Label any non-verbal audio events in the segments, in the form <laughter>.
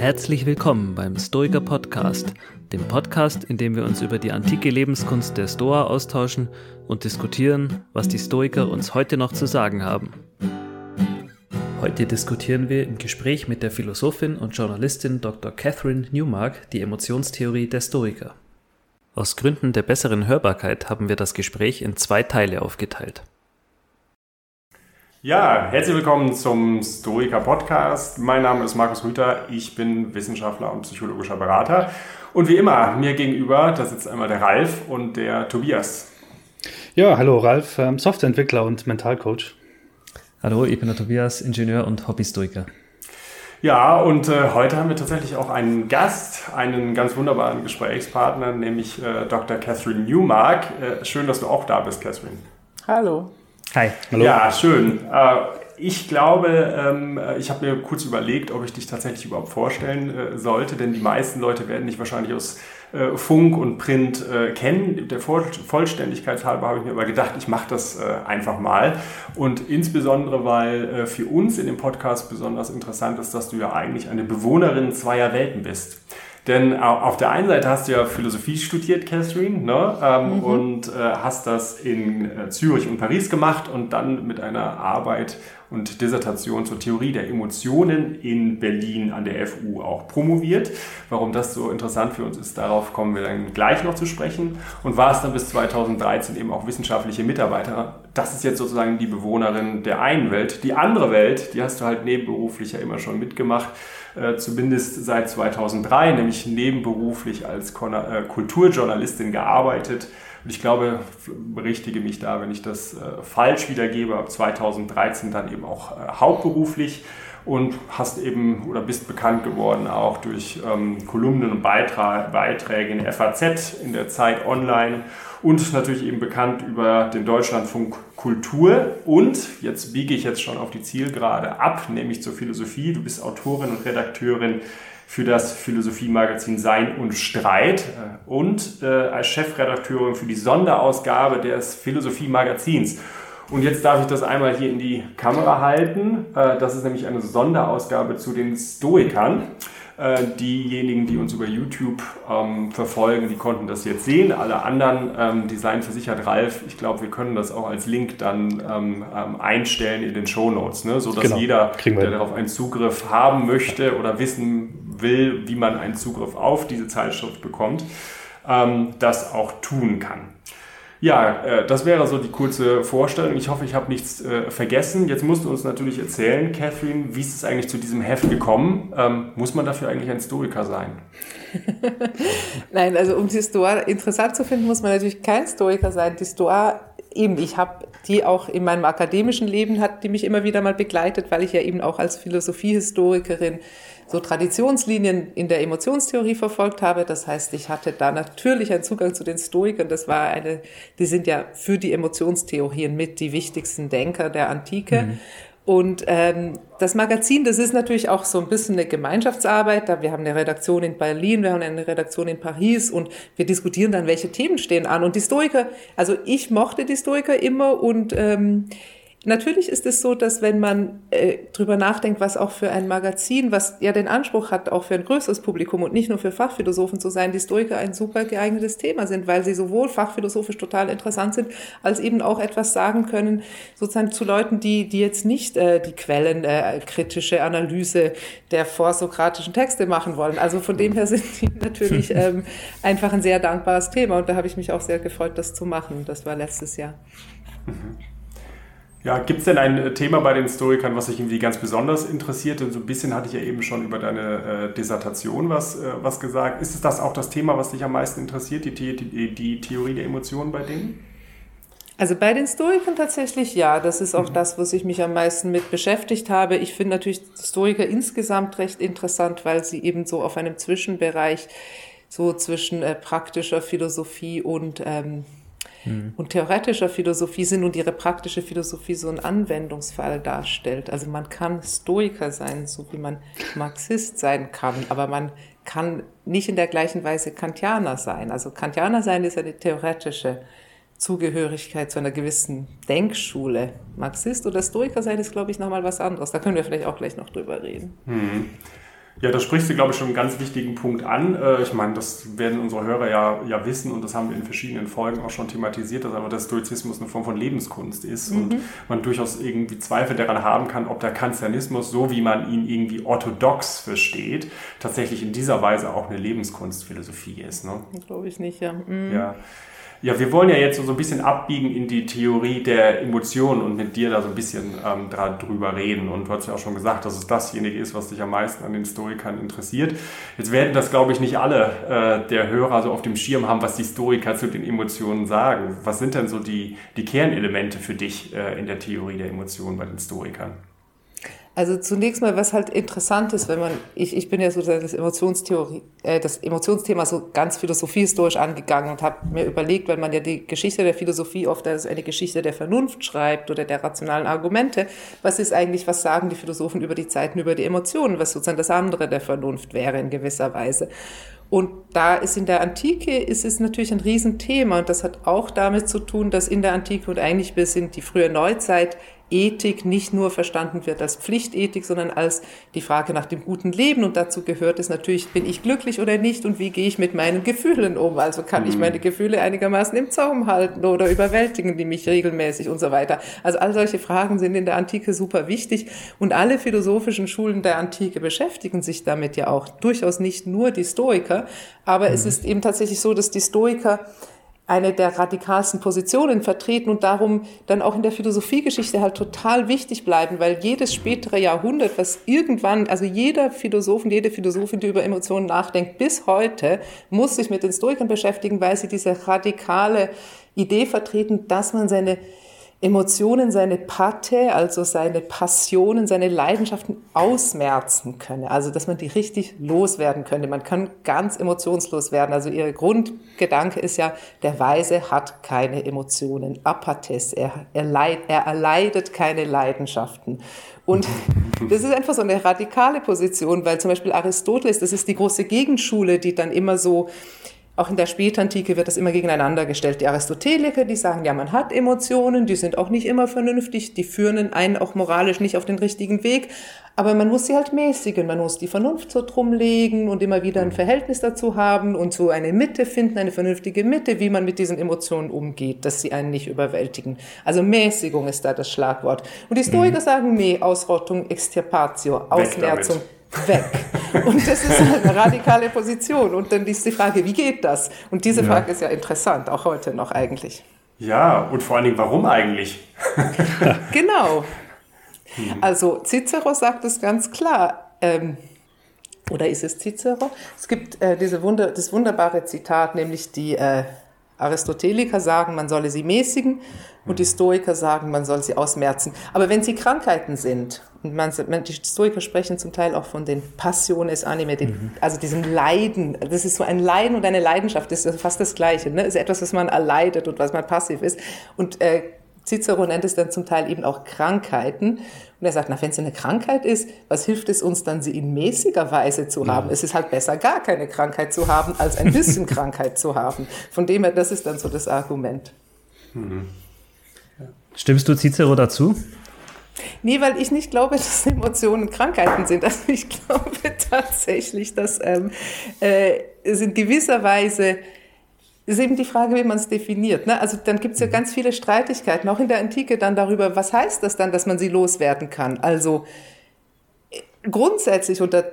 Herzlich willkommen beim Stoiker Podcast, dem Podcast, in dem wir uns über die antike Lebenskunst der Stoa austauschen und diskutieren, was die Stoiker uns heute noch zu sagen haben. Heute diskutieren wir im Gespräch mit der Philosophin und Journalistin Dr. Catherine Newmark die Emotionstheorie der Stoiker. Aus Gründen der besseren Hörbarkeit haben wir das Gespräch in zwei Teile aufgeteilt. Ja, herzlich willkommen zum Stoiker Podcast. Mein Name ist Markus Rüther, ich bin Wissenschaftler und psychologischer Berater. Und wie immer, mir gegenüber, da sitzt einmal der Ralf und der Tobias. Ja, hallo Ralf, ähm, Softwareentwickler und Mentalcoach. Hallo, ich bin der Tobias, Ingenieur und Hobbystoiker. Ja, und äh, heute haben wir tatsächlich auch einen Gast, einen ganz wunderbaren Gesprächspartner, nämlich äh, Dr. Catherine Newmark. Äh, schön, dass du auch da bist, Catherine. Hallo. Hi. Hallo. Ja, schön. Äh, ich glaube, ähm, ich habe mir kurz überlegt, ob ich dich tatsächlich überhaupt vorstellen äh, sollte, denn die meisten Leute werden dich wahrscheinlich aus äh, Funk und Print kennen. Der Vollständigkeit halber habe ich mir aber gedacht, ich mache das einfach mal. Und insbesondere, weil für uns in dem Podcast besonders interessant ist, dass du ja eigentlich eine Bewohnerin zweier Welten bist. Denn auf der einen Seite hast du ja Philosophie studiert, Catherine, ne? Ähm, mhm. und äh, hast das in äh, Zürich und Paris gemacht und dann mit einer Arbeit und Dissertation zur Theorie der Emotionen in Berlin an der FU auch promoviert. Warum das so interessant für uns ist, darauf kommen wir dann gleich noch zu sprechen. Und war es dann bis 2013 eben auch wissenschaftliche Mitarbeiter. Das ist jetzt sozusagen die Bewohnerin der einen Welt. Die andere Welt, die hast du halt nebenberuflich ja immer schon mitgemacht äh, zumindest seit 2003, nämlich nebenberuflich als äh, Kulturjournalistin gearbeitet. Und ich glaube, berichtige mich da, wenn ich das äh, falsch wiedergebe, ab 2013 dann eben auch äh, hauptberuflich und hast eben oder bist bekannt geworden auch durch ähm, Kolumnen und Beitra Beiträge in der FAZ, in der Zeit Online und natürlich eben bekannt über den Deutschlandfunk Kultur. Und jetzt biege ich jetzt schon auf die Zielgerade ab, nämlich zur Philosophie. Du bist Autorin und Redakteurin für das Philosophie-Magazin Sein und Streit äh, und äh, als Chefredakteurin für die Sonderausgabe des Philosophie-Magazins. Und jetzt darf ich das einmal hier in die Kamera halten. Äh, das ist nämlich eine Sonderausgabe zu den Stoikern. Äh, diejenigen, die uns über YouTube ähm, verfolgen, die konnten das jetzt sehen. Alle anderen, ähm, Design versichert Ralf, ich glaube, wir können das auch als Link dann ähm, ähm einstellen in den Show Notes, ne? sodass genau. jeder, der darauf einen Zugriff haben möchte oder wissen will, wie man einen Zugriff auf diese Zeitschrift bekommt, ähm, das auch tun kann. Ja, äh, das wäre so die kurze Vorstellung. Ich hoffe, ich habe nichts äh, vergessen. Jetzt musst du uns natürlich erzählen, Catherine, wie ist es eigentlich zu diesem Heft gekommen? Ähm, muss man dafür eigentlich ein Historiker sein? <laughs> Nein, also um die Stoa interessant zu finden, muss man natürlich kein Historiker sein. Die Stoa, eben, ich habe die auch in meinem akademischen Leben, hat die mich immer wieder mal begleitet, weil ich ja eben auch als Philosophiehistorikerin so Traditionslinien in der Emotionstheorie verfolgt habe. Das heißt, ich hatte da natürlich einen Zugang zu den Stoikern. Das war eine, die sind ja für die Emotionstheorien mit die wichtigsten Denker der Antike. Mhm. Und ähm, das Magazin, das ist natürlich auch so ein bisschen eine Gemeinschaftsarbeit. Da wir haben eine Redaktion in Berlin, wir haben eine Redaktion in Paris und wir diskutieren dann, welche Themen stehen an. Und die Stoiker, also ich mochte die Stoiker immer und ähm, Natürlich ist es so, dass wenn man äh, drüber nachdenkt, was auch für ein Magazin, was ja den Anspruch hat, auch für ein größeres Publikum und nicht nur für Fachphilosophen zu sein, die Stoiker ein super geeignetes Thema sind, weil sie sowohl fachphilosophisch total interessant sind, als eben auch etwas sagen können, sozusagen zu Leuten, die, die jetzt nicht äh, die Quellen, äh, kritische Analyse der vorsokratischen Texte machen wollen. Also von dem her sind die natürlich <laughs> ähm, einfach ein sehr dankbares Thema und da habe ich mich auch sehr gefreut, das zu machen. Das war letztes Jahr. Mhm. Ja, gibt es denn ein äh, Thema bei den Historikern, was dich irgendwie ganz besonders interessiert? Und so ein bisschen hatte ich ja eben schon über deine äh, Dissertation was, äh, was gesagt. Ist es das auch das Thema, was dich am meisten interessiert, die, die, die Theorie der Emotionen bei denen? Also bei den Stoikern tatsächlich ja. Das ist auch mhm. das, was ich mich am meisten mit beschäftigt habe. Ich finde natürlich Stoiker insgesamt recht interessant, weil sie eben so auf einem Zwischenbereich so zwischen äh, praktischer Philosophie und ähm, mhm. und theoretischer Philosophie sind und ihre praktische Philosophie so ein Anwendungsfall darstellt. Also man kann Stoiker sein, so wie man Marxist sein kann, aber man kann nicht in der gleichen Weise Kantianer sein. Also Kantianer sein ist eine theoretische Zugehörigkeit zu einer gewissen Denkschule. Marxist oder Stoiker sein ist, glaube ich, nochmal was anderes. Da können wir vielleicht auch gleich noch drüber reden. Mhm. Ja, da sprichst du, glaube ich, schon einen ganz wichtigen Punkt an. Äh, ich meine, das werden unsere Hörer ja, ja wissen und das haben wir in verschiedenen Folgen auch schon thematisiert, dass aber der Stoizismus eine Form von Lebenskunst ist mhm. und man durchaus irgendwie Zweifel daran haben kann, ob der Kantianismus, so wie man ihn irgendwie orthodox versteht, tatsächlich in dieser Weise auch eine Lebenskunstphilosophie ist. Ne? Glaube ich nicht, ja. Mhm. Ja. Ja, wir wollen ja jetzt so ein bisschen abbiegen in die Theorie der Emotionen und mit dir da so ein bisschen ähm, drüber reden. Und du hast ja auch schon gesagt, dass es dasjenige ist, was dich am meisten an den Stoikern interessiert. Jetzt werden das, glaube ich, nicht alle äh, der Hörer so auf dem Schirm haben, was die Stoiker zu den Emotionen sagen. Was sind denn so die, die Kernelemente für dich äh, in der Theorie der Emotionen bei den Stoikern? Also zunächst mal, was halt interessant ist, wenn man, ich, ich bin ja so das Emotionstheorie, äh, das Emotionsthema so ganz philosophiehistorisch angegangen und habe mir überlegt, weil man ja die Geschichte der Philosophie oft als eine Geschichte der Vernunft schreibt oder der rationalen Argumente, was ist eigentlich, was sagen die Philosophen über die Zeiten, über die Emotionen, was sozusagen das andere der Vernunft wäre in gewisser Weise. Und da ist in der Antike ist es natürlich ein Riesenthema und das hat auch damit zu tun, dass in der Antike und eigentlich bis in die frühe Neuzeit Ethik nicht nur verstanden wird als Pflichtethik, sondern als die Frage nach dem guten Leben. Und dazu gehört es natürlich, bin ich glücklich oder nicht und wie gehe ich mit meinen Gefühlen um? Also kann ich mhm. meine Gefühle einigermaßen im Zaum halten oder überwältigen die mich regelmäßig und so weiter. Also all solche Fragen sind in der Antike super wichtig und alle philosophischen Schulen der Antike beschäftigen sich damit ja auch. Durchaus nicht nur die Stoiker, aber mhm. es ist eben tatsächlich so, dass die Stoiker eine der radikalsten Positionen vertreten und darum dann auch in der Philosophiegeschichte halt total wichtig bleiben, weil jedes spätere Jahrhundert, was irgendwann, also jeder Philosoph und jede Philosophin, die über Emotionen nachdenkt, bis heute, muss sich mit den Stoikern beschäftigen, weil sie diese radikale Idee vertreten, dass man seine Emotionen, seine Pate, also seine Passionen, seine Leidenschaften ausmerzen könne. Also, dass man die richtig loswerden könnte. Man kann ganz emotionslos werden. Also, ihr Grundgedanke ist ja, der Weise hat keine Emotionen. Apates. Er, er, leid, er erleidet keine Leidenschaften. Und <laughs> das ist einfach so eine radikale Position, weil zum Beispiel Aristoteles, das ist die große Gegenschule, die dann immer so auch in der Spätantike wird das immer gegeneinander gestellt. Die Aristoteliker, die sagen, ja, man hat Emotionen, die sind auch nicht immer vernünftig, die führen einen auch moralisch nicht auf den richtigen Weg, aber man muss sie halt mäßigen, man muss die Vernunft so drum legen und immer wieder ein Verhältnis dazu haben und so eine Mitte finden, eine vernünftige Mitte, wie man mit diesen Emotionen umgeht, dass sie einen nicht überwältigen. Also Mäßigung ist da das Schlagwort. Und die Stoiker mhm. sagen, nee, Ausrottung, Extirpatio, Ausmerzung weg. Und das ist eine radikale Position. Und dann ist die Frage, wie geht das? Und diese Frage ja. ist ja interessant, auch heute noch eigentlich. Ja, und vor allen Dingen, warum eigentlich? <laughs> genau. Hm. Also Cicero sagt es ganz klar. Ähm, oder ist es Cicero? Es gibt äh, diese Wunder, das wunderbare Zitat, nämlich die äh, Aristoteliker sagen, man solle sie mäßigen und die Stoiker sagen, man soll sie ausmerzen. Aber wenn sie Krankheiten sind, und man, die Stoiker sprechen zum Teil auch von den Passiones anime, den, mhm. also diesem Leiden, das ist so ein Leiden und eine Leidenschaft, das ist fast das Gleiche, ne? das ist etwas, was man erleidet und was man passiv ist. Und äh, Cicero nennt es dann zum Teil eben auch Krankheiten. Und er sagt, na, wenn es eine Krankheit ist, was hilft es uns dann, sie in mäßiger Weise zu haben? Ja. Es ist halt besser, gar keine Krankheit zu haben, als ein bisschen <laughs> Krankheit zu haben. Von dem her, das ist dann so das Argument. Mhm. Stimmst du Cicero dazu? Nee, weil ich nicht glaube, dass Emotionen Krankheiten sind. Also ich <laughs> glaube tatsächlich, dass ähm, äh, es in gewisser Weise ist eben die Frage, wie man es definiert. Ne? Also dann gibt es ja mhm. ganz viele Streitigkeiten, auch in der Antike dann darüber, was heißt das dann, dass man sie loswerden kann. Also äh, grundsätzlich unter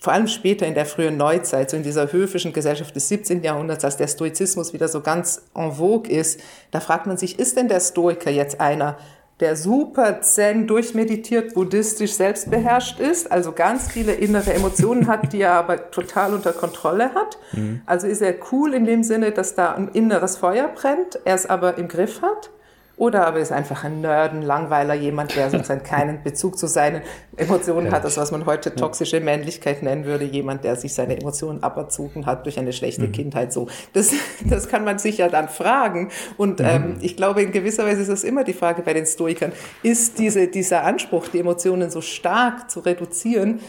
vor allem später in der frühen Neuzeit, so in dieser höfischen Gesellschaft des 17. Jahrhunderts, als der Stoizismus wieder so ganz en vogue ist, da fragt man sich, ist denn der Stoiker jetzt einer, der super zen, durchmeditiert, buddhistisch selbstbeherrscht ist, also ganz viele innere Emotionen hat, die er aber total unter Kontrolle hat. Mhm. Also ist er cool in dem Sinne, dass da ein inneres Feuer brennt, er es aber im Griff hat. Oder aber ist einfach ein Nerd, ein Langweiler, jemand, der sozusagen keinen Bezug zu seinen Emotionen ja. hat, das was man heute toxische Männlichkeit nennen würde, jemand, der sich seine Emotionen aberzogen hat durch eine schlechte mhm. Kindheit. So, das, das kann man sich ja dann fragen. Und mhm. ähm, ich glaube, in gewisser Weise ist das immer die Frage bei den Stoikern: Ist diese, dieser Anspruch, die Emotionen so stark zu reduzieren?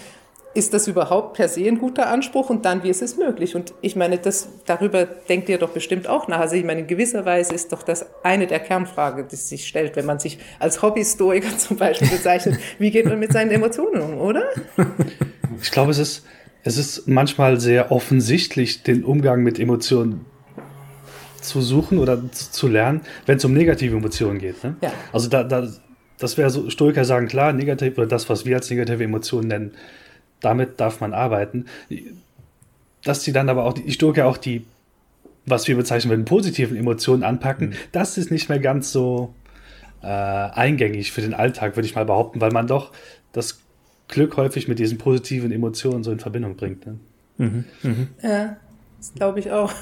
Ist das überhaupt per se ein guter Anspruch und dann, wie ist es möglich? Und ich meine, das, darüber denkt ihr doch bestimmt auch nach. Also ich meine, in gewisser Weise ist doch das eine der Kernfragen, die sich stellt, wenn man sich als Hobbyhistoriker <laughs> zum Beispiel bezeichnet, wie geht man mit seinen Emotionen um, oder? <laughs> Ich glaube, es ist es ist manchmal sehr offensichtlich, den Umgang mit Emotionen zu suchen oder zu lernen, wenn es um negative Emotionen geht. Ne? Ja. Also da, da, das wäre so, Stoiker sagen, klar, negativ oder das, was wir als negative Emotionen nennen, damit darf man arbeiten. Dass sie dann aber auch, die Stoiker auch die, was wir bezeichnen würden, positiven Emotionen anpacken, mhm. das ist nicht mehr ganz so äh, eingängig für den Alltag, würde ich mal behaupten, weil man doch das Glück häufig mit diesen positiven Emotionen so in Verbindung bringt. Ne? Mhm. Mhm. Ja, das glaube ich auch.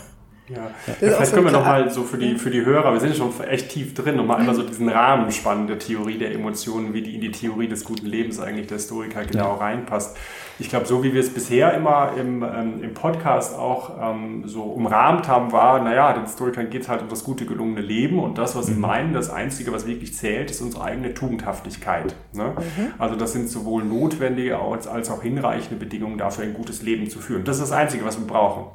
Ja, ja vielleicht können wir nochmal so für die, für die Hörer, wir sind schon echt tief drin, nochmal einmal so diesen Rahmen spannen der Theorie der Emotionen, wie die in die Theorie des guten Lebens eigentlich der Historiker genau ja. reinpasst ich glaube, so wie wir es bisher immer im, ähm, im Podcast auch ähm, so umrahmt haben, war, naja, den Historikern geht es halt um das gute, gelungene Leben und das, was sie mhm. meinen, das Einzige, was wirklich zählt, ist unsere eigene Tugendhaftigkeit. Ne? Mhm. Also das sind sowohl notwendige als, als auch hinreichende Bedingungen dafür, ein gutes Leben zu führen. Das ist das Einzige, was wir brauchen.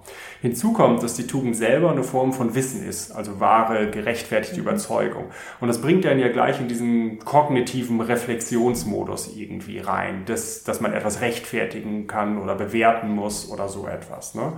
Hinzu kommt, dass die Tugend selber eine Form von Wissen ist, also wahre, gerechtfertigte mhm. Überzeugung. Und das bringt dann ja gleich in diesen kognitiven Reflexionsmodus irgendwie rein, dass, dass man etwas rechtfertigen kann oder bewerten muss oder so etwas. Ne?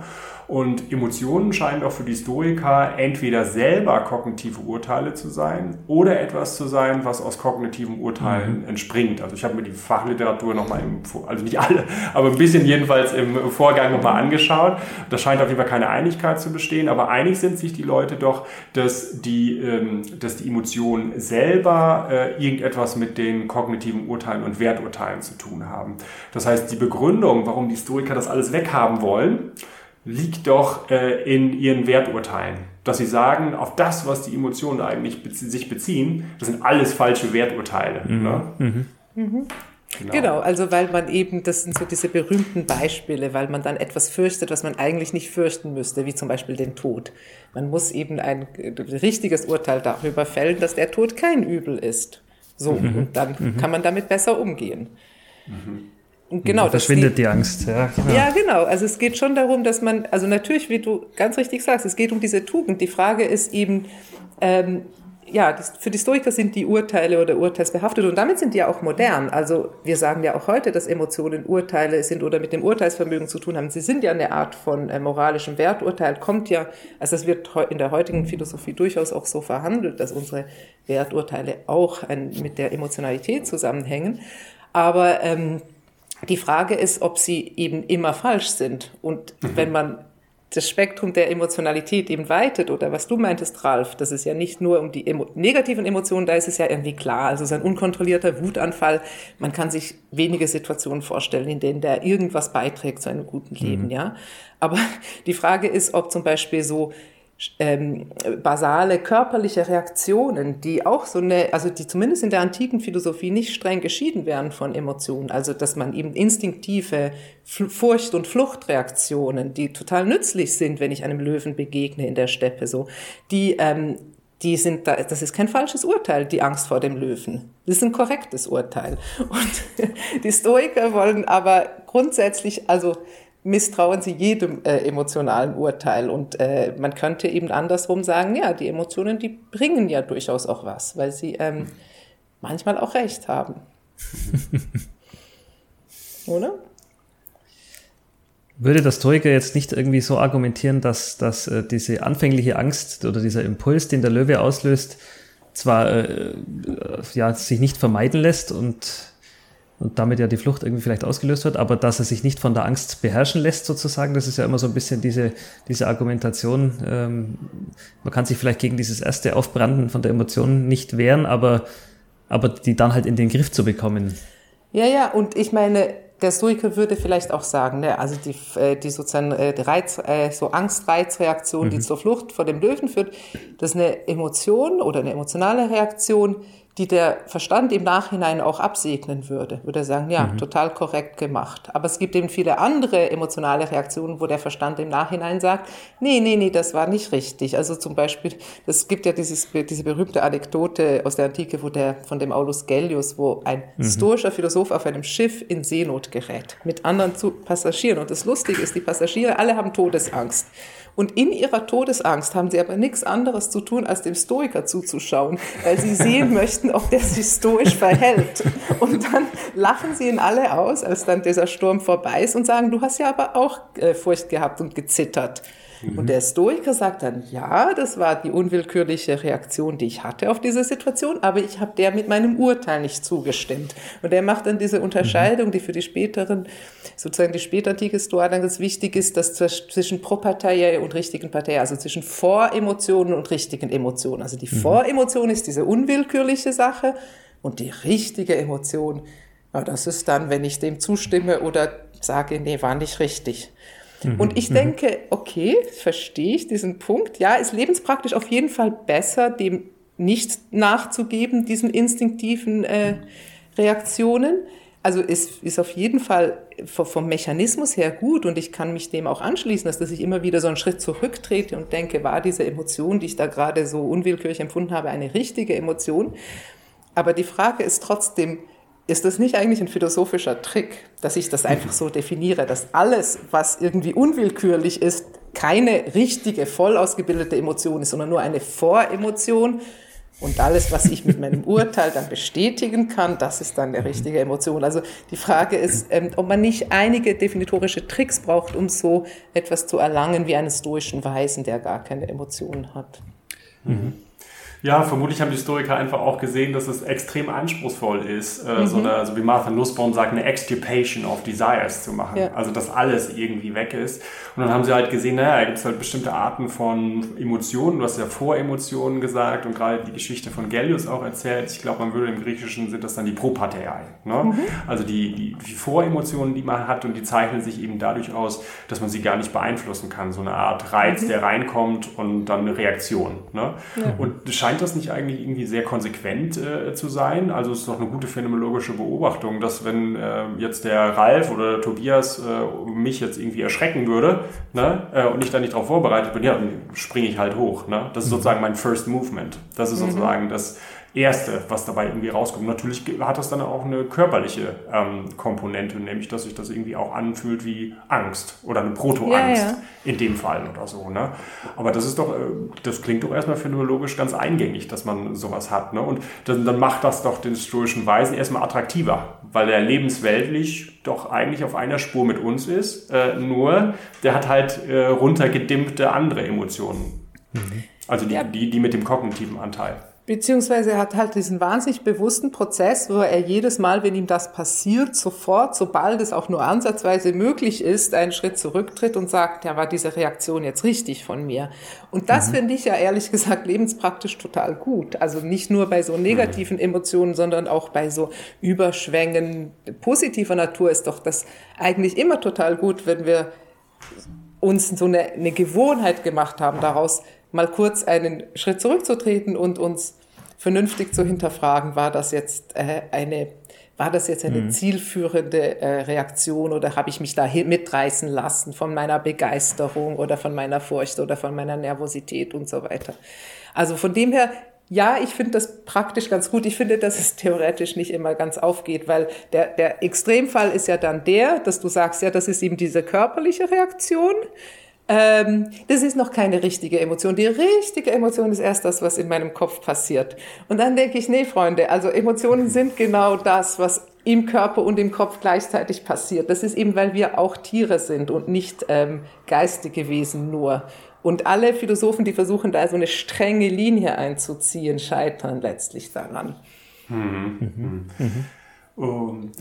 Und Emotionen scheinen auch für die Stoiker entweder selber kognitive Urteile zu sein oder etwas zu sein, was aus kognitiven Urteilen mhm. entspringt. Also ich habe mir die Fachliteratur nochmal im, also nicht alle, aber ein bisschen jedenfalls im Vorgang nochmal angeschaut. Da scheint auf jeden Fall keine Einigkeit zu bestehen, aber einig sind sich die Leute doch, dass die, ähm, dass die Emotionen selber äh, irgendetwas mit den kognitiven Urteilen und Werturteilen zu tun haben. Das heißt, die Begründung, warum die Stoiker das alles weghaben wollen, liegt doch äh, in ihren Werturteilen. Dass sie sagen, auf das, was die Emotionen eigentlich bezie sich beziehen, das sind alles falsche Werturteile. Mhm. Ne? Mhm. Mhm. Genau. genau. also weil man eben, das sind so diese berühmten Beispiele, weil man dann etwas fürchtet, was man eigentlich nicht fürchten müsste, wie zum Beispiel den Tod. Man muss eben ein richtiges Urteil darüber fällen, dass der Tod kein Übel ist. So, mhm. und dann mhm. kann man damit besser umgehen. Mhm. Genau, verschwindet die, Angst. Ja, genau. ja, genau. Also es geht schon darum, dass man, also natürlich, wie du ganz richtig sagst, es geht um diese Tugend. Die Frage ist eben, ähm, ja, für die Stoiker sind die Urteile oder urteilsbehaftet und damit sind die ja auch modern. Also wir sagen ja auch heute, dass Emotionen Urteile sind oder mit dem Urteilsvermögen zu tun haben. Sie sind ja eine Art von äh, moralischem Werturteil, kommt ja, also es wird in der heutigen Philosophie durchaus auch so verhandelt, dass unsere Werturteile auch ein, mit der Emotionalität zusammenhängen. Aber ähm, die Frage ist, ob sie eben immer falsch sind. Und mhm. wenn man das Spektrum der Emotionalität eben weitet oder was du meintest, Ralf, das ist ja nicht nur um die emo negativen Emotionen, da ist es ja irgendwie klar. Also so ein unkontrollierter Wutanfall, man kann sich wenige Situationen vorstellen, in denen der irgendwas beiträgt zu einem guten Leben, mhm. ja. Aber <laughs> die Frage ist, ob zum Beispiel so ähm, basale körperliche Reaktionen, die auch so eine, also die zumindest in der antiken Philosophie nicht streng geschieden werden von Emotionen, also dass man eben instinktive Furcht- und Fluchtreaktionen, die total nützlich sind, wenn ich einem Löwen begegne in der Steppe, so, die, ähm, die sind da, das ist kein falsches Urteil, die Angst vor dem Löwen. Das ist ein korrektes Urteil. Und <laughs> die Stoiker wollen aber grundsätzlich, also misstrauen sie jedem äh, emotionalen Urteil. Und äh, man könnte eben andersrum sagen, ja, die Emotionen, die bringen ja durchaus auch was, weil sie ähm, manchmal auch recht haben. <laughs> Oder? Würde der Stoiker jetzt nicht irgendwie so argumentieren, dass, dass äh, diese anfängliche Angst oder dieser Impuls, den der Löwe auslöst, zwar äh, ja, sich nicht vermeiden lässt und und damit ja die Flucht irgendwie vielleicht ausgelöst wird, aber dass er sich nicht von der Angst beherrschen lässt sozusagen, das ist ja immer so ein bisschen diese, diese Argumentation. Ähm, man kann sich vielleicht gegen dieses erste Aufbranden von der Emotion nicht wehren, aber, aber die dann halt in den Griff zu bekommen. Ja, ja, und ich meine, der Stoiker würde vielleicht auch sagen, ne, also die, äh, die sozusagen äh, die Reiz, äh, so Angstreizreaktion, mhm. die zur Flucht vor dem Löwen führt, das ist eine Emotion oder eine emotionale Reaktion, die der Verstand im Nachhinein auch absegnen würde, würde sagen, ja, mhm. total korrekt gemacht. Aber es gibt eben viele andere emotionale Reaktionen, wo der Verstand im Nachhinein sagt, nee, nee, nee, das war nicht richtig. Also zum Beispiel, es gibt ja dieses, diese berühmte Anekdote aus der Antike, wo der, von dem Aulus Gellius, wo ein mhm. stoischer Philosoph auf einem Schiff in Seenot gerät, mit anderen Passagieren. Und das Lustige ist, die Passagiere alle haben Todesangst. Und in ihrer Todesangst haben sie aber nichts anderes zu tun, als dem Stoiker zuzuschauen, weil sie sehen <laughs> möchten, <laughs> ob der sich stoisch verhält. Und dann lachen sie ihn alle aus, als dann dieser Sturm vorbei ist und sagen, du hast ja aber auch äh, Furcht gehabt und gezittert. Mhm. Und der Stoiker sagt dann, ja, das war die unwillkürliche Reaktion, die ich hatte auf diese Situation, aber ich habe der mit meinem Urteil nicht zugestimmt. Und er macht dann diese Unterscheidung, die für die späteren, sozusagen die spätantike Stoa dann ganz wichtig ist, dass zwischen Proparteiae und richtigen Partei, also zwischen Voremotionen und richtigen Emotionen. Also die mhm. Voremotion ist diese unwillkürliche Sache und die richtige Emotion, ja, das ist dann, wenn ich dem zustimme oder sage, nee, war nicht richtig. Mhm. Und ich mhm. denke, okay, verstehe ich diesen Punkt. Ja, ist lebenspraktisch auf jeden Fall besser, dem nicht nachzugeben, diesen instinktiven äh, Reaktionen. Also es ist auf jeden Fall vom Mechanismus her gut und ich kann mich dem auch anschließen, dass, dass ich immer wieder so einen Schritt zurücktrete und denke, war diese Emotion, die ich da gerade so unwillkürlich empfunden habe, eine richtige Emotion? Aber die Frage ist trotzdem, ist das nicht eigentlich ein philosophischer Trick, dass ich das einfach so definiere, dass alles, was irgendwie unwillkürlich ist, keine richtige, voll ausgebildete Emotion ist, sondern nur eine Voremotion und alles, was ich mit meinem Urteil dann bestätigen kann, das ist dann eine richtige Emotion. Also die Frage ist, ähm, ob man nicht einige definitorische Tricks braucht, um so etwas zu erlangen wie einen stoischen Weisen, der gar keine Emotionen hat. Mhm. Ja, vermutlich haben die Historiker einfach auch gesehen, dass es extrem anspruchsvoll ist, äh, mhm. so eine, also wie Martha Nussbaum sagt, eine Extirpation of Desires zu machen. Ja. Also, dass alles irgendwie weg ist. Und dann haben sie halt gesehen, naja, da gibt es halt bestimmte Arten von Emotionen. Du hast ja Voremotionen gesagt und gerade die Geschichte von Gellius auch erzählt. Ich glaube, man würde im Griechischen sind das dann die Proparteiae. Ne? Mhm. Also die, die, die Voremotionen, die man hat und die zeichnen sich eben dadurch aus, dass man sie gar nicht beeinflussen kann. So eine Art Reiz, mhm. der reinkommt und dann eine Reaktion. Ne? Ja. Und scheint das nicht eigentlich irgendwie sehr konsequent äh, zu sein? Also es ist doch eine gute phänomenologische Beobachtung, dass wenn äh, jetzt der Ralf oder Tobias äh, mich jetzt irgendwie erschrecken würde ne, äh, und ich da nicht darauf vorbereitet bin, ja, dann springe ich halt hoch. Ne? Das ist mhm. sozusagen mein First Movement. Das ist mhm. sozusagen das Erste, was dabei irgendwie rauskommt. Natürlich hat das dann auch eine körperliche ähm, Komponente, nämlich dass sich das irgendwie auch anfühlt wie Angst oder eine Proto-Angst ja, ja. in dem Fall oder so. Ne? Aber das ist doch, äh, das klingt doch erstmal phänomenologisch ganz eingängig, dass man sowas hat. Ne? Und dann, dann macht das doch den stoischen Weisen erstmal attraktiver, weil er lebensweltlich doch eigentlich auf einer Spur mit uns ist. Äh, nur der hat halt äh, runtergedimmte andere Emotionen. Mhm. Also die, ja. die, die mit dem kognitiven Anteil. Beziehungsweise er hat halt diesen wahnsinnig bewussten Prozess, wo er jedes Mal, wenn ihm das passiert, sofort, sobald es auch nur ansatzweise möglich ist, einen Schritt zurücktritt und sagt, ja, war diese Reaktion jetzt richtig von mir? Und das mhm. finde ich ja ehrlich gesagt lebenspraktisch total gut. Also nicht nur bei so negativen Emotionen, sondern auch bei so Überschwängen positiver Natur ist doch das eigentlich immer total gut, wenn wir uns so eine, eine Gewohnheit gemacht haben, daraus mal kurz einen Schritt zurückzutreten und uns vernünftig zu hinterfragen, war das jetzt äh, eine war das jetzt eine mhm. zielführende äh, Reaktion oder habe ich mich da mitreißen lassen von meiner Begeisterung oder von meiner Furcht oder von meiner Nervosität und so weiter. Also von dem her, ja, ich finde das praktisch ganz gut. Ich finde, dass es theoretisch nicht immer ganz aufgeht, weil der, der Extremfall ist ja dann der, dass du sagst, ja, das ist eben diese körperliche Reaktion. Ähm, das ist noch keine richtige Emotion. Die richtige Emotion ist erst das, was in meinem Kopf passiert. Und dann denke ich, nee, Freunde, also Emotionen sind genau das, was im Körper und im Kopf gleichzeitig passiert. Das ist eben, weil wir auch Tiere sind und nicht ähm, geistige Wesen nur. Und alle Philosophen, die versuchen, da so eine strenge Linie einzuziehen, scheitern letztlich daran. Mhm. Mhm. Mhm.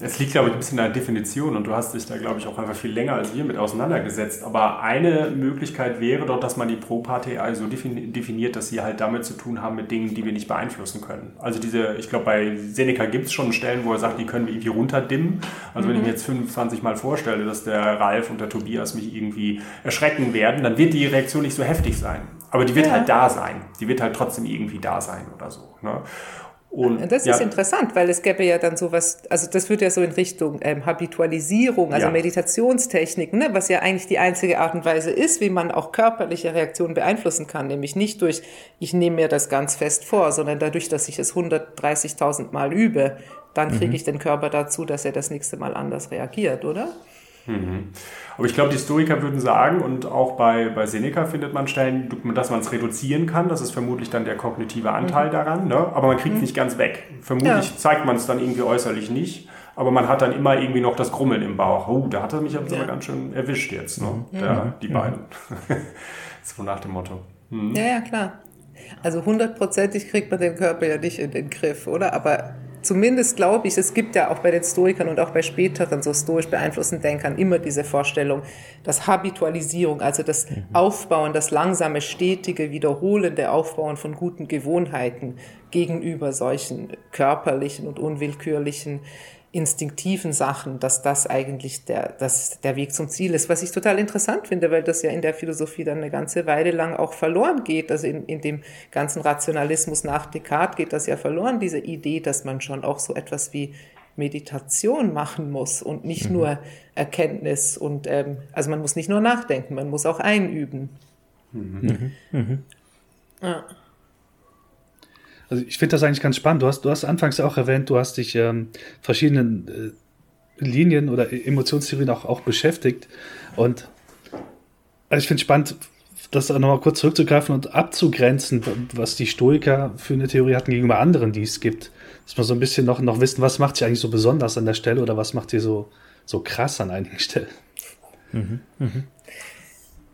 Es liegt, glaube ich, ein bisschen in der Definition und du hast dich da, glaube ich, auch einfach viel länger als wir mit auseinandergesetzt. Aber eine Möglichkeit wäre doch, dass man die Pro-Partei so definiert, dass sie halt damit zu tun haben mit Dingen, die wir nicht beeinflussen können. Also diese, ich glaube, bei Seneca gibt es schon Stellen, wo er sagt, die können wir irgendwie runterdimmen. Also mhm. wenn ich mir mhm. jetzt 25 Mal vorstelle, dass der Ralf und der Tobias mich irgendwie erschrecken werden, dann wird die Reaktion nicht so heftig sein. Aber die wird ja. halt da sein. Die wird halt trotzdem irgendwie da sein oder so. Ne? Und, das ist ja. interessant, weil es gäbe ja dann sowas, also das wird ja so in Richtung ähm, Habitualisierung, also ja. Meditationstechniken, ne, was ja eigentlich die einzige Art und Weise ist, wie man auch körperliche Reaktionen beeinflussen kann, nämlich nicht durch, ich nehme mir das ganz fest vor, sondern dadurch, dass ich es 130.000 Mal übe, dann kriege mhm. ich den Körper dazu, dass er das nächste Mal anders reagiert, oder? Mhm. Aber ich glaube, die Historiker würden sagen, und auch bei, bei Seneca findet man Stellen, dass man es reduzieren kann. Das ist vermutlich dann der kognitive Anteil mhm. daran. Ne? Aber man kriegt es mhm. nicht ganz weg. Vermutlich ja. zeigt man es dann irgendwie äußerlich nicht. Aber man hat dann immer irgendwie noch das Grummeln im Bauch. Oh, da hat er mich aber ja. ganz schön erwischt jetzt, ne? Mhm. Der, die beiden. <laughs> so nach dem Motto. Mhm. Ja, ja, klar. Also hundertprozentig kriegt man den Körper ja nicht in den Griff, oder? Aber zumindest glaube ich, es gibt ja auch bei den Stoikern und auch bei späteren so stoisch beeinflussten Denkern immer diese Vorstellung, dass Habitualisierung, also das mhm. Aufbauen, das langsame, stetige, wiederholende Aufbauen von guten Gewohnheiten gegenüber solchen körperlichen und unwillkürlichen instinktiven Sachen, dass das eigentlich der, dass der Weg zum Ziel ist. Was ich total interessant finde, weil das ja in der Philosophie dann eine ganze Weile lang auch verloren geht. Also in, in dem ganzen Rationalismus nach Descartes geht das ja verloren, diese Idee, dass man schon auch so etwas wie Meditation machen muss und nicht mhm. nur Erkenntnis und ähm, also man muss nicht nur nachdenken, man muss auch einüben. Mhm. Mhm. mhm. Ja. Also ich finde das eigentlich ganz spannend. Du hast, du hast anfangs auch erwähnt, du hast dich ähm, verschiedenen äh, Linien oder Emotionstheorien auch, auch beschäftigt. Und also ich finde es spannend, das nochmal kurz zurückzugreifen und abzugrenzen, was die Stoiker für eine Theorie hatten gegenüber anderen, die es gibt. Dass wir so ein bisschen noch, noch wissen, was macht sie eigentlich so besonders an der Stelle oder was macht sie so, so krass an einigen Stellen. Mhm. Mhm.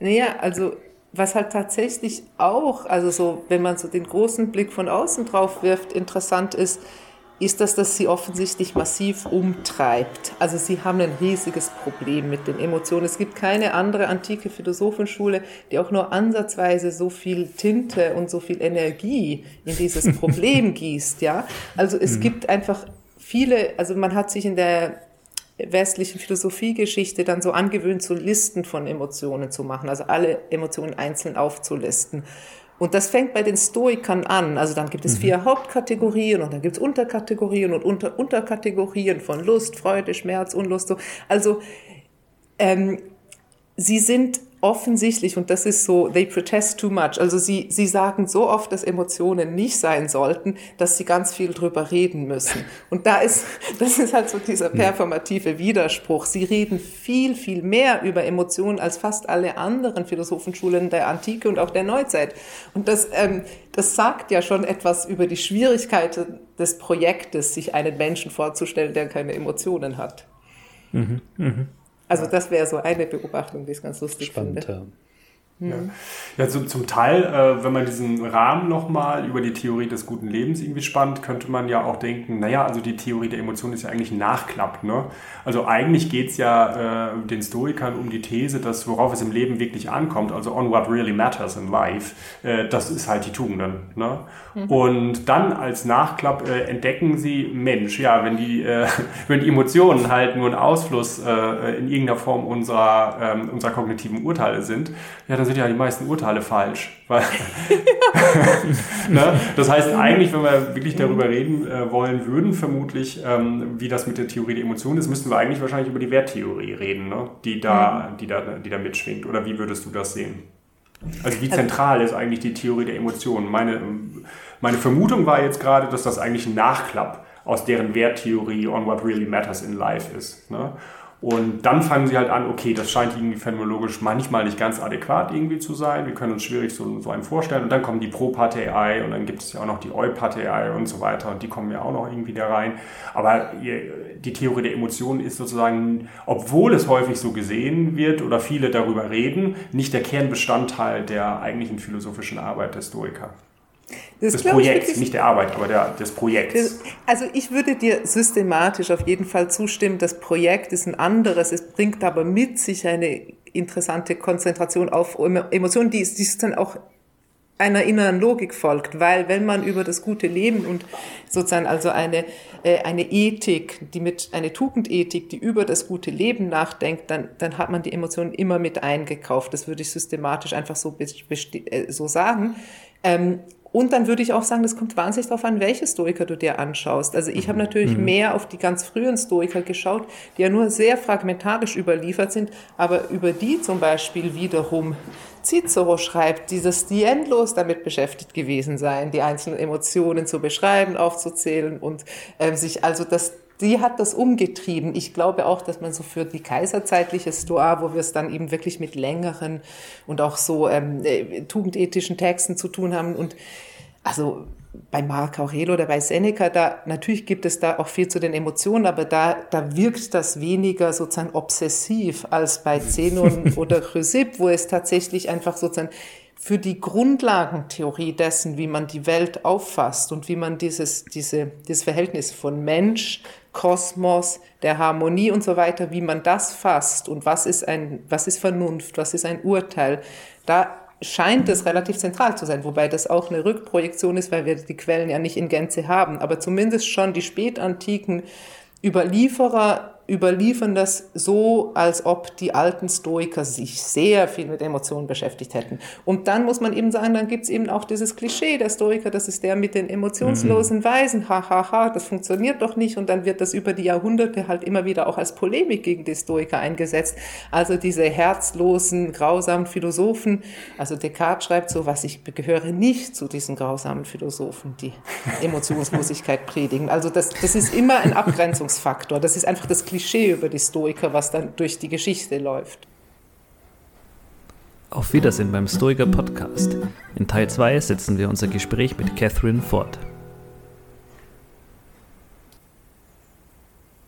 Naja, also was halt tatsächlich auch, also so, wenn man so den großen Blick von außen drauf wirft, interessant ist, ist das, dass sie offensichtlich massiv umtreibt. Also sie haben ein riesiges Problem mit den Emotionen. Es gibt keine andere antike Philosophenschule, die auch nur ansatzweise so viel Tinte und so viel Energie in dieses <laughs> Problem gießt, ja. Also es mhm. gibt einfach viele, also man hat sich in der westlichen Philosophiegeschichte dann so angewöhnt, so Listen von Emotionen zu machen, also alle Emotionen einzeln aufzulisten. Und das fängt bei den Stoikern an. Also dann gibt es mhm. vier Hauptkategorien und dann gibt es Unterkategorien und Unter Unterkategorien von Lust, Freude, Schmerz, Unlust. So. Also ähm, sie sind offensichtlich, und das ist so, they protest too much. Also sie, sie sagen so oft, dass Emotionen nicht sein sollten, dass sie ganz viel drüber reden müssen. Und da ist, <laughs> das ist halt so dieser performative Widerspruch. Sie reden viel, viel mehr über Emotionen als fast alle anderen Philosophenschulen der Antike und auch der Neuzeit. Und das, ähm, das sagt ja schon etwas über die Schwierigkeiten des Projektes, sich einen Menschen vorzustellen, der keine Emotionen hat. Mhm, mh. Also das wäre so eine Beobachtung, die ich ganz lustig Spannend, finde. Ja. Ja, ja so, zum Teil, äh, wenn man diesen Rahmen nochmal über die Theorie des guten Lebens irgendwie spannt, könnte man ja auch denken, naja, also die Theorie der Emotionen ist ja eigentlich Nachklapp. Ne? Also eigentlich geht es ja äh, den Stoikern um die These, dass worauf es im Leben wirklich ankommt, also on what really matters in life, äh, das ist halt die Tugenden. Ne? Mhm. Und dann als Nachklapp äh, entdecken sie, Mensch, ja, wenn die, äh, <laughs> wenn die Emotionen halt nur ein Ausfluss äh, in irgendeiner Form unserer, ähm, unserer kognitiven Urteile sind, ja, dann sind ja die meisten Urteile falsch. Weil, <laughs> <laughs> ne? Das heißt eigentlich, wenn wir wirklich darüber reden äh, wollen würden, vermutlich, ähm, wie das mit der Theorie der Emotionen ist, müssten wir eigentlich wahrscheinlich über die Werttheorie reden, ne? die, da, die, da, die da mitschwingt. Oder wie würdest du das sehen? Also wie also zentral ist eigentlich die Theorie der Emotionen? Meine, meine Vermutung war jetzt gerade, dass das eigentlich ein Nachklapp aus deren Werttheorie on what really matters in life ist. Ne? Und dann fangen sie halt an, okay, das scheint irgendwie phänomenologisch manchmal nicht ganz adäquat irgendwie zu sein. Wir können uns schwierig so, so einen vorstellen. Und dann kommen die Pro-Partei und dann gibt es ja auch noch die Eu-Partei und so weiter. Und die kommen ja auch noch irgendwie da rein. Aber die Theorie der Emotionen ist sozusagen, obwohl es häufig so gesehen wird oder viele darüber reden, nicht der Kernbestandteil der eigentlichen philosophischen Arbeit der Stoiker. Das des Projekts, nicht der Arbeit, aber der, des Projekts. Also ich würde dir systematisch auf jeden Fall zustimmen, das Projekt ist ein anderes, es bringt aber mit sich eine interessante Konzentration auf Emotionen, die, die dann auch einer inneren Logik folgt, weil wenn man über das gute Leben und sozusagen also eine, äh, eine Ethik, die mit, eine Tugendethik, die über das gute Leben nachdenkt, dann, dann hat man die Emotionen immer mit eingekauft. Das würde ich systematisch einfach so, äh, so sagen. Ähm, und dann würde ich auch sagen, das kommt wahnsinnig darauf an, welche Stoiker du dir anschaust. Also ich habe mhm. natürlich mhm. mehr auf die ganz frühen Stoiker geschaut, die ja nur sehr fragmentarisch überliefert sind, aber über die zum Beispiel wiederum Cicero schreibt, dieses die endlos damit beschäftigt gewesen sein, die einzelnen Emotionen zu beschreiben, aufzuzählen und äh, sich also das die hat das umgetrieben. Ich glaube auch, dass man so für die kaiserzeitliche Stoa, wo wir es dann eben wirklich mit längeren und auch so ähm, äh, tugendethischen Texten zu tun haben und also bei Marc Aurelio oder bei Seneca, da natürlich gibt es da auch viel zu den Emotionen, aber da, da wirkt das weniger sozusagen obsessiv als bei Zenon <laughs> oder Chrysipp, wo es tatsächlich einfach sozusagen für die Grundlagentheorie dessen, wie man die Welt auffasst und wie man dieses, diese, dieses Verhältnis von Mensch, Kosmos, der Harmonie und so weiter, wie man das fasst und was ist ein, was ist Vernunft, was ist ein Urteil, da scheint es relativ zentral zu sein, wobei das auch eine Rückprojektion ist, weil wir die Quellen ja nicht in Gänze haben, aber zumindest schon die spätantiken Überlieferer überliefern das so, als ob die alten Stoiker sich sehr viel mit Emotionen beschäftigt hätten. Und dann muss man eben sagen, dann gibt es eben auch dieses Klischee der Stoiker, das ist der mit den emotionslosen mhm. Weisen, hahaha, ha, ha, das funktioniert doch nicht. Und dann wird das über die Jahrhunderte halt immer wieder auch als Polemik gegen die Stoiker eingesetzt. Also diese herzlosen, grausamen Philosophen, also Descartes schreibt so, was ich gehöre nicht zu diesen grausamen Philosophen, die Emotionslosigkeit <laughs> predigen. Also das, das ist immer ein Abgrenzungsfaktor. Das ist einfach das Klischee Klischee über die Stoiker, was dann durch die Geschichte läuft. Auf Wiedersehen beim Stoiker Podcast. In Teil 2 setzen wir unser Gespräch mit Catherine fort.